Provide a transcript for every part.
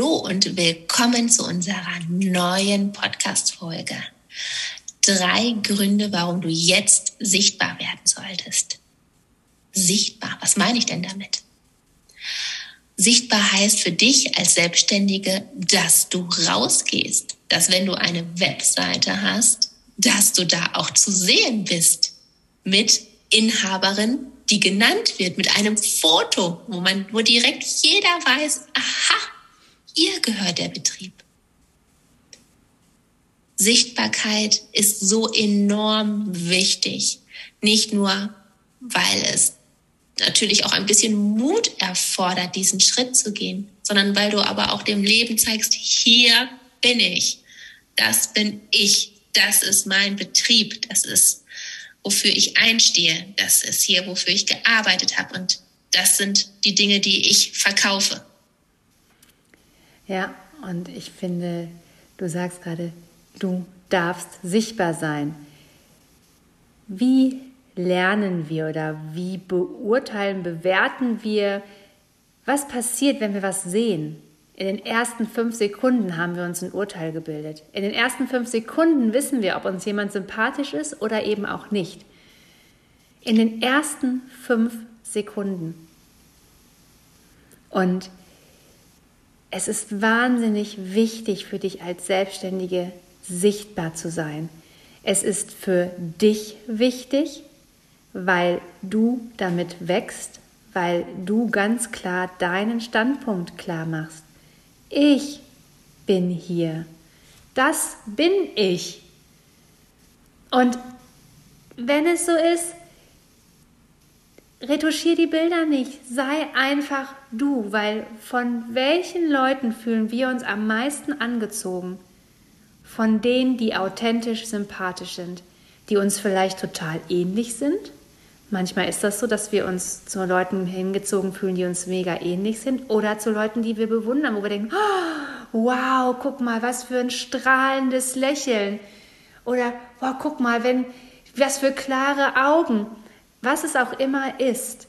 Hallo und willkommen zu unserer neuen Podcast-Folge. Drei Gründe, warum du jetzt sichtbar werden solltest. Sichtbar, was meine ich denn damit? Sichtbar heißt für dich als Selbstständige, dass du rausgehst, dass wenn du eine Webseite hast, dass du da auch zu sehen bist mit Inhaberin, die genannt wird, mit einem Foto, wo man, wo direkt jeder weiß, aha, Ihr gehört der Betrieb. Sichtbarkeit ist so enorm wichtig. Nicht nur, weil es natürlich auch ein bisschen Mut erfordert, diesen Schritt zu gehen, sondern weil du aber auch dem Leben zeigst, hier bin ich. Das bin ich. Das ist mein Betrieb. Das ist, wofür ich einstehe. Das ist hier, wofür ich gearbeitet habe. Und das sind die Dinge, die ich verkaufe. Ja, und ich finde, du sagst gerade, du darfst sichtbar sein. Wie lernen wir oder wie beurteilen, bewerten wir, was passiert, wenn wir was sehen? In den ersten fünf Sekunden haben wir uns ein Urteil gebildet. In den ersten fünf Sekunden wissen wir, ob uns jemand sympathisch ist oder eben auch nicht. In den ersten fünf Sekunden. Und es ist wahnsinnig wichtig für dich als Selbstständige sichtbar zu sein. Es ist für dich wichtig, weil du damit wächst, weil du ganz klar deinen Standpunkt klar machst. Ich bin hier. Das bin ich. Und wenn es so ist, retuschier die Bilder nicht, sei einfach du, weil von welchen Leuten fühlen wir uns am meisten angezogen? Von denen, die authentisch sympathisch sind, die uns vielleicht total ähnlich sind. Manchmal ist das so, dass wir uns zu Leuten hingezogen fühlen, die uns mega ähnlich sind, oder zu Leuten, die wir bewundern, wo wir denken, oh, wow, guck mal, was für ein strahlendes Lächeln. Oder, wow, guck mal, wenn, was für klare Augen was es auch immer ist,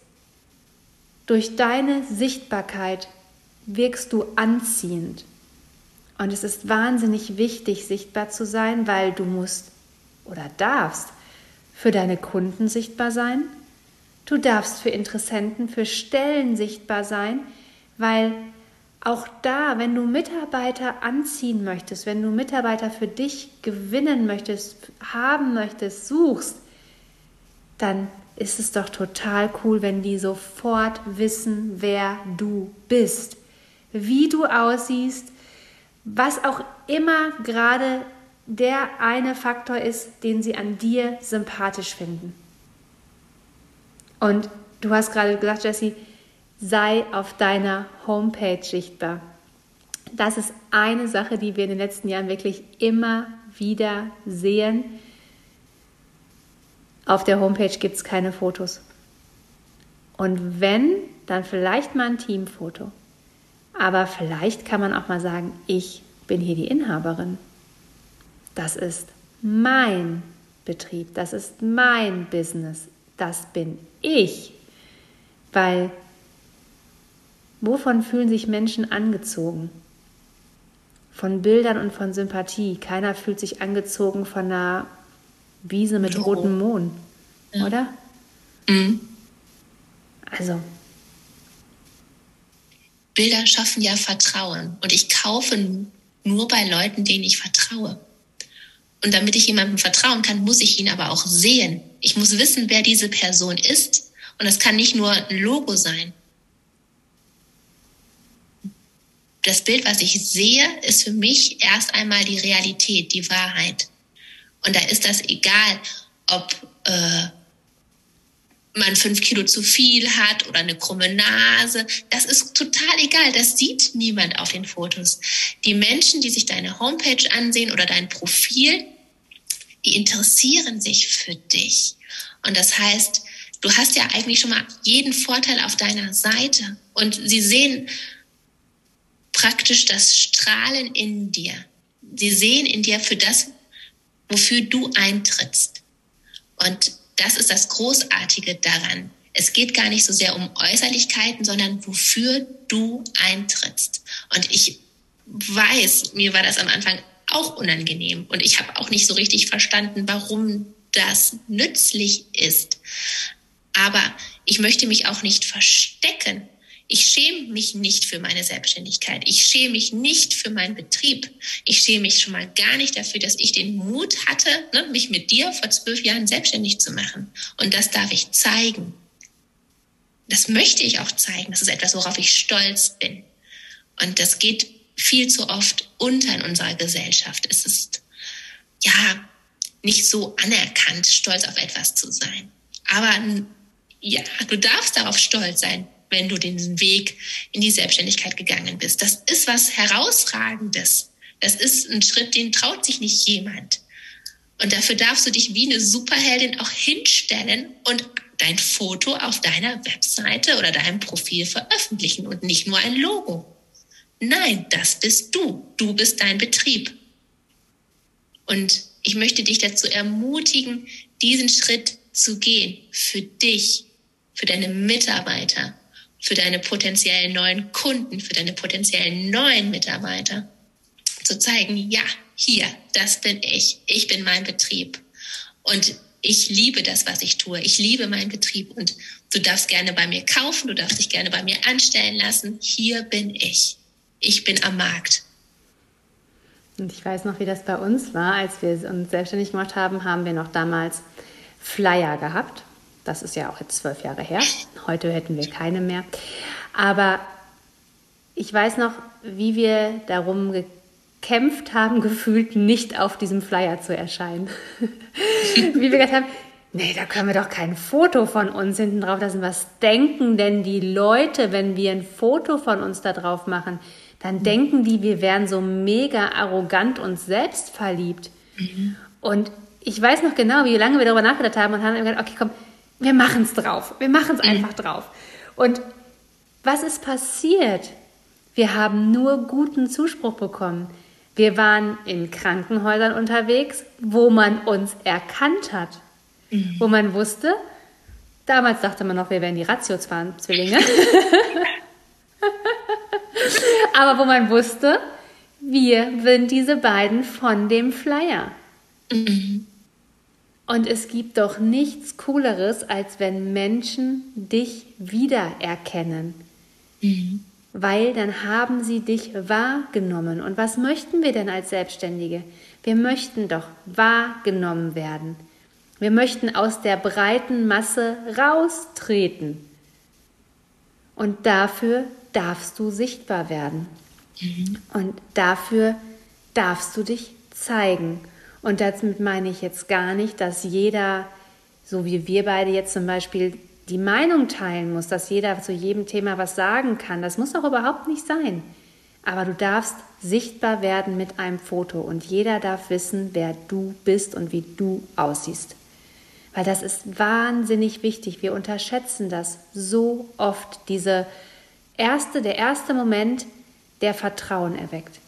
durch deine Sichtbarkeit wirkst du anziehend. Und es ist wahnsinnig wichtig, sichtbar zu sein, weil du musst oder darfst für deine Kunden sichtbar sein. Du darfst für Interessenten, für Stellen sichtbar sein, weil auch da, wenn du Mitarbeiter anziehen möchtest, wenn du Mitarbeiter für dich gewinnen möchtest, haben möchtest, suchst, dann ist es doch total cool, wenn die sofort wissen, wer du bist, wie du aussiehst, was auch immer gerade der eine Faktor ist, den sie an dir sympathisch finden. Und du hast gerade gesagt, Jessie, sei auf deiner Homepage sichtbar. Das ist eine Sache, die wir in den letzten Jahren wirklich immer wieder sehen auf der Homepage gibt es keine Fotos. Und wenn, dann vielleicht mal ein Teamfoto. Aber vielleicht kann man auch mal sagen, ich bin hier die Inhaberin. Das ist mein Betrieb, das ist mein Business, das bin ich. Weil wovon fühlen sich Menschen angezogen? Von Bildern und von Sympathie. Keiner fühlt sich angezogen von einer Wiese mit Logo. rotem Mohn, ja. oder? Mhm. Also. Bilder schaffen ja Vertrauen und ich kaufe nur bei Leuten, denen ich vertraue. Und damit ich jemandem vertrauen kann, muss ich ihn aber auch sehen. Ich muss wissen, wer diese Person ist. Und das kann nicht nur ein Logo sein. Das Bild, was ich sehe, ist für mich erst einmal die Realität, die Wahrheit. Und da ist das egal, ob äh, man fünf Kilo zu viel hat oder eine krumme Nase. Das ist total egal. Das sieht niemand auf den Fotos. Die Menschen, die sich deine Homepage ansehen oder dein Profil, die interessieren sich für dich. Und das heißt, du hast ja eigentlich schon mal jeden Vorteil auf deiner Seite. Und sie sehen praktisch das Strahlen in dir. Sie sehen in dir für das, wofür du eintrittst. Und das ist das Großartige daran. Es geht gar nicht so sehr um Äußerlichkeiten, sondern wofür du eintrittst. Und ich weiß, mir war das am Anfang auch unangenehm und ich habe auch nicht so richtig verstanden, warum das nützlich ist. Aber ich möchte mich auch nicht verstecken. Ich schäme mich nicht für meine Selbstständigkeit. Ich schäme mich nicht für meinen Betrieb. Ich schäme mich schon mal gar nicht dafür, dass ich den Mut hatte, ne, mich mit dir vor zwölf Jahren selbstständig zu machen. Und das darf ich zeigen. Das möchte ich auch zeigen. Das ist etwas, worauf ich stolz bin. Und das geht viel zu oft unter in unserer Gesellschaft. Es ist, ja, nicht so anerkannt, stolz auf etwas zu sein. Aber ja, du darfst darauf stolz sein, wenn du diesen Weg in die Selbstständigkeit gegangen bist. Das ist was Herausragendes. Das ist ein Schritt, den traut sich nicht jemand. Und dafür darfst du dich wie eine Superheldin auch hinstellen und dein Foto auf deiner Webseite oder deinem Profil veröffentlichen und nicht nur ein Logo. Nein, das bist du. Du bist dein Betrieb. Und ich möchte dich dazu ermutigen, diesen Schritt zu gehen für dich, für deine Mitarbeiter, für deine potenziellen neuen Kunden, für deine potenziellen neuen Mitarbeiter. Zu zeigen, ja, hier, das bin ich. Ich bin mein Betrieb. Und ich liebe das, was ich tue. Ich liebe meinen Betrieb und du darfst gerne bei mir kaufen, du darfst dich gerne bei mir anstellen lassen. Hier bin ich. Ich bin am Markt. Und ich weiß noch, wie das bei uns war, als wir uns selbstständig gemacht haben, haben wir noch damals Flyer gehabt. Das ist ja auch jetzt zwölf Jahre her. Heute hätten wir keine mehr. Aber ich weiß noch, wie wir darum gekämpft haben, gefühlt nicht auf diesem Flyer zu erscheinen. wie wir gesagt haben, nee, da können wir doch kein Foto von uns hinten drauf lassen. Was denken denn die Leute, wenn wir ein Foto von uns da drauf machen? Dann denken die, wir wären so mega arrogant und selbstverliebt. Mhm. Und ich weiß noch genau, wie lange wir darüber nachgedacht haben und haben gesagt, okay, komm, wir machen es drauf. Wir machen es mhm. einfach drauf. Und was ist passiert? Wir haben nur guten Zuspruch bekommen. Wir waren in Krankenhäusern unterwegs, wo man uns erkannt hat. Mhm. Wo man wusste, damals dachte man noch, wir wären die Ratio-Zwillinge. Aber wo man wusste, wir sind diese beiden von dem Flyer. Mhm. Und es gibt doch nichts Cooleres, als wenn Menschen dich wiedererkennen. Mhm. Weil dann haben sie dich wahrgenommen. Und was möchten wir denn als Selbstständige? Wir möchten doch wahrgenommen werden. Wir möchten aus der breiten Masse raustreten. Und dafür darfst du sichtbar werden. Mhm. Und dafür darfst du dich zeigen. Und damit meine ich jetzt gar nicht, dass jeder, so wie wir beide jetzt zum Beispiel, die Meinung teilen muss, dass jeder zu jedem Thema was sagen kann. Das muss auch überhaupt nicht sein. Aber du darfst sichtbar werden mit einem Foto und jeder darf wissen, wer du bist und wie du aussiehst. Weil das ist wahnsinnig wichtig. Wir unterschätzen das so oft. Diese erste, der erste Moment, der Vertrauen erweckt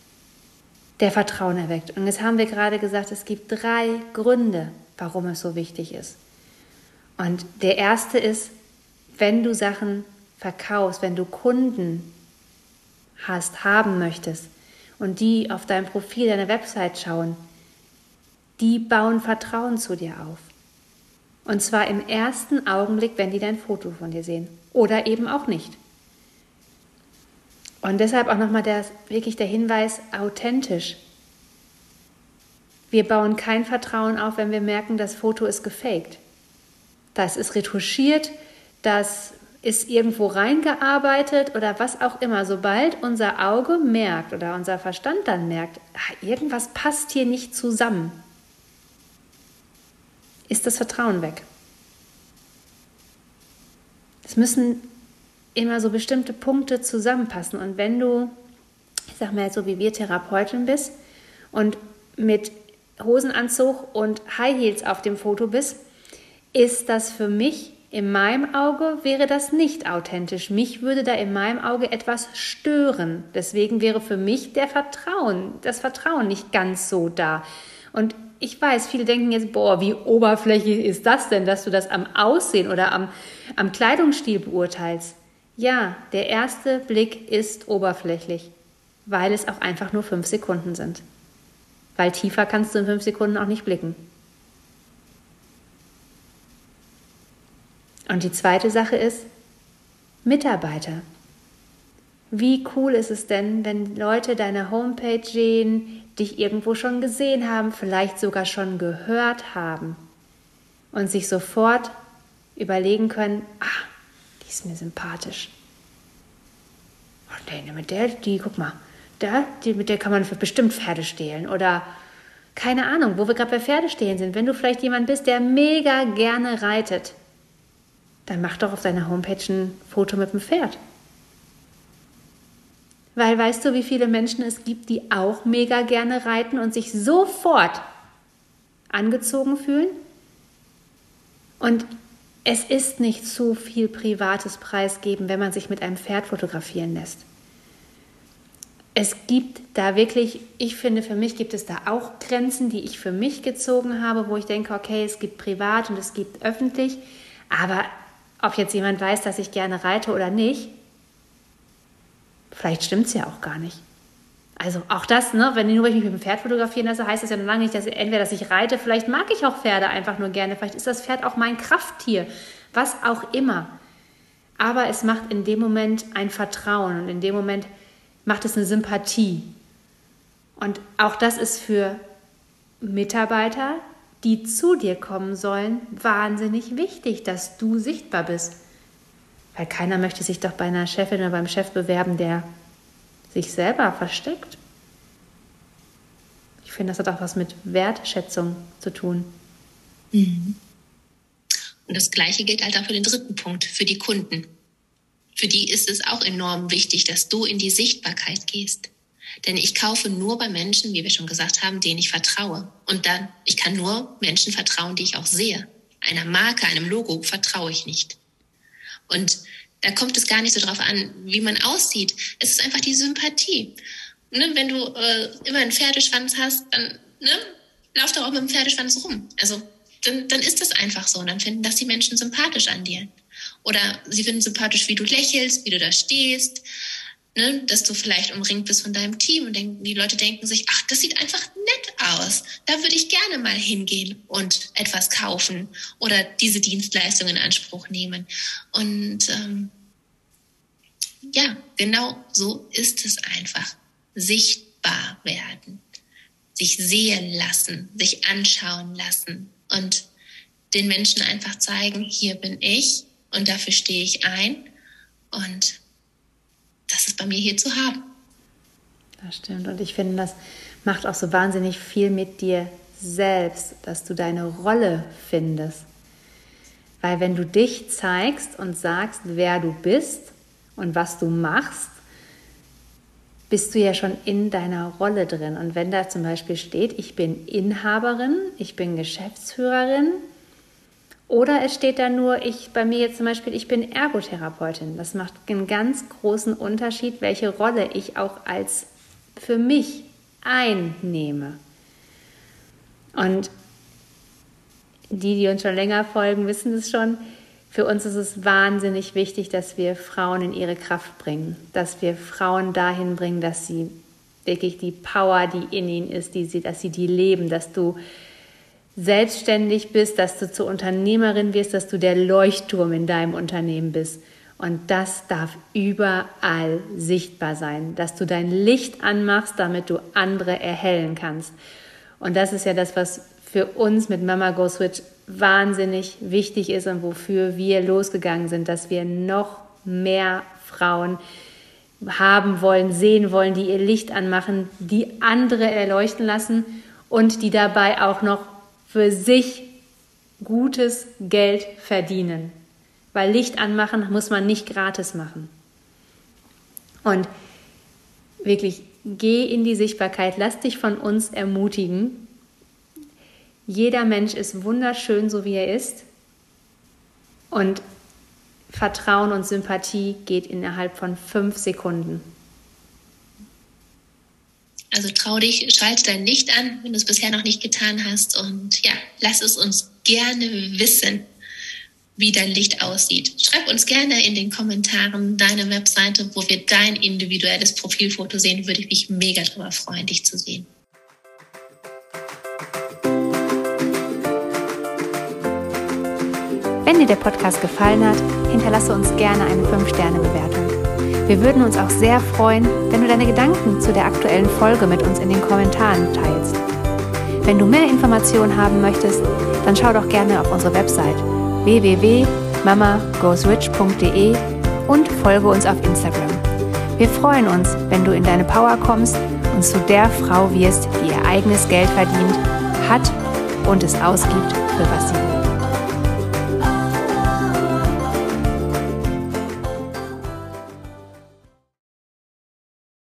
der Vertrauen erweckt. Und jetzt haben wir gerade gesagt, es gibt drei Gründe, warum es so wichtig ist. Und der erste ist, wenn du Sachen verkaufst, wenn du Kunden hast, haben möchtest und die auf deinem Profil, deiner Website schauen, die bauen Vertrauen zu dir auf. Und zwar im ersten Augenblick, wenn die dein Foto von dir sehen. Oder eben auch nicht. Und deshalb auch nochmal der, wirklich der Hinweis, authentisch. Wir bauen kein Vertrauen auf, wenn wir merken, das Foto ist gefaked. Das ist retuschiert, das ist irgendwo reingearbeitet oder was auch immer. Sobald unser Auge merkt oder unser Verstand dann merkt, ah, irgendwas passt hier nicht zusammen, ist das Vertrauen weg. Es müssen immer so bestimmte Punkte zusammenpassen. Und wenn du, ich sag mal so wie wir Therapeutin bist und mit Hosenanzug und High Heels auf dem Foto bist, ist das für mich in meinem Auge wäre das nicht authentisch. Mich würde da in meinem Auge etwas stören. Deswegen wäre für mich der Vertrauen, das Vertrauen nicht ganz so da. Und ich weiß, viele denken jetzt, boah, wie oberflächlich ist das denn, dass du das am Aussehen oder am, am Kleidungsstil beurteilst. Ja, der erste Blick ist oberflächlich, weil es auch einfach nur fünf Sekunden sind. Weil tiefer kannst du in fünf Sekunden auch nicht blicken. Und die zweite Sache ist Mitarbeiter. Wie cool ist es denn, wenn Leute deine Homepage sehen, dich irgendwo schon gesehen haben, vielleicht sogar schon gehört haben und sich sofort überlegen können, die ist mir sympathisch. Oh, nee, mit der, die, guck mal, da, die, mit der kann man bestimmt Pferde stehlen oder keine Ahnung, wo wir gerade bei Pferdestehlen sind. Wenn du vielleicht jemand bist, der mega gerne reitet, dann mach doch auf deiner Homepage ein Foto mit dem Pferd. Weil weißt du, wie viele Menschen es gibt, die auch mega gerne reiten und sich sofort angezogen fühlen? Und es ist nicht zu viel privates Preisgeben, wenn man sich mit einem Pferd fotografieren lässt. Es gibt da wirklich, ich finde, für mich gibt es da auch Grenzen, die ich für mich gezogen habe, wo ich denke, okay, es gibt privat und es gibt öffentlich, aber ob jetzt jemand weiß, dass ich gerne reite oder nicht, vielleicht stimmt es ja auch gar nicht. Also auch das, ne, wenn nur ich mich mit dem Pferd fotografieren lasse, heißt das ja noch lange nicht, dass entweder, dass ich reite, vielleicht mag ich auch Pferde einfach nur gerne, vielleicht ist das Pferd auch mein Krafttier, was auch immer. Aber es macht in dem Moment ein Vertrauen und in dem Moment macht es eine Sympathie. Und auch das ist für Mitarbeiter, die zu dir kommen sollen, wahnsinnig wichtig, dass du sichtbar bist. Weil keiner möchte sich doch bei einer Chefin oder beim Chef bewerben, der sich selber versteckt. Ich finde, das hat auch was mit Wertschätzung zu tun. Mhm. Und das Gleiche gilt halt auch für den dritten Punkt, für die Kunden. Für die ist es auch enorm wichtig, dass du in die Sichtbarkeit gehst. Denn ich kaufe nur bei Menschen, wie wir schon gesagt haben, denen ich vertraue. Und dann, ich kann nur Menschen vertrauen, die ich auch sehe. Einer Marke, einem Logo vertraue ich nicht. Und da kommt es gar nicht so drauf an, wie man aussieht. Es ist einfach die Sympathie. Ne, wenn du äh, immer einen Pferdeschwanz hast, dann ne, lauf doch auch mit dem Pferdeschwanz rum. Also dann, dann ist das einfach so. Und dann finden das die Menschen sympathisch an dir. Oder sie finden sympathisch, wie du lächelst, wie du da stehst, ne, dass du vielleicht umringt bist von deinem Team und denk, die Leute denken sich, ach, das sieht einfach nett aus. Da würde ich gerne mal hingehen und etwas kaufen oder diese Dienstleistung in Anspruch nehmen. Und ähm, ja, genau so ist es einfach. Sichtbar werden, sich sehen lassen, sich anschauen lassen und den Menschen einfach zeigen, hier bin ich und dafür stehe ich ein und ist bei mir hier zu haben. Das stimmt. Und ich finde, das macht auch so wahnsinnig viel mit dir selbst, dass du deine Rolle findest. Weil wenn du dich zeigst und sagst, wer du bist und was du machst, bist du ja schon in deiner Rolle drin. Und wenn da zum Beispiel steht, ich bin Inhaberin, ich bin Geschäftsführerin, oder es steht da nur, ich bei mir jetzt zum Beispiel, ich bin Ergotherapeutin. Das macht einen ganz großen Unterschied, welche Rolle ich auch als für mich einnehme. Und die, die uns schon länger folgen, wissen es schon. Für uns ist es wahnsinnig wichtig, dass wir Frauen in ihre Kraft bringen, dass wir Frauen dahin bringen, dass sie wirklich die Power, die in ihnen ist, die sie, dass sie die leben, dass du selbstständig bist, dass du zur Unternehmerin wirst, dass du der Leuchtturm in deinem Unternehmen bist. Und das darf überall sichtbar sein, dass du dein Licht anmachst, damit du andere erhellen kannst. Und das ist ja das, was für uns mit Mama Go Switch wahnsinnig wichtig ist und wofür wir losgegangen sind, dass wir noch mehr Frauen haben wollen, sehen wollen, die ihr Licht anmachen, die andere erleuchten lassen und die dabei auch noch für sich gutes Geld verdienen. Weil Licht anmachen muss man nicht gratis machen. Und wirklich, geh in die Sichtbarkeit, lass dich von uns ermutigen. Jeder Mensch ist wunderschön, so wie er ist. Und Vertrauen und Sympathie geht innerhalb von fünf Sekunden. Also trau dich, schalte dein Licht an, wenn du es bisher noch nicht getan hast. Und ja, lass es uns gerne wissen, wie dein Licht aussieht. Schreib uns gerne in den Kommentaren deine Webseite, wo wir dein individuelles Profilfoto sehen. Würde ich mich mega darüber freuen, dich zu sehen. Wenn dir der Podcast gefallen hat, hinterlasse uns gerne eine 5-Sterne-Bewertung. Wir würden uns auch sehr freuen, wenn du deine Gedanken zu der aktuellen Folge mit uns in den Kommentaren teilst. Wenn du mehr Informationen haben möchtest, dann schau doch gerne auf unsere Website www.mamagoesrich.de und folge uns auf Instagram. Wir freuen uns, wenn du in deine Power kommst und zu der Frau wirst, die ihr eigenes Geld verdient, hat und es ausgibt, für was sie will.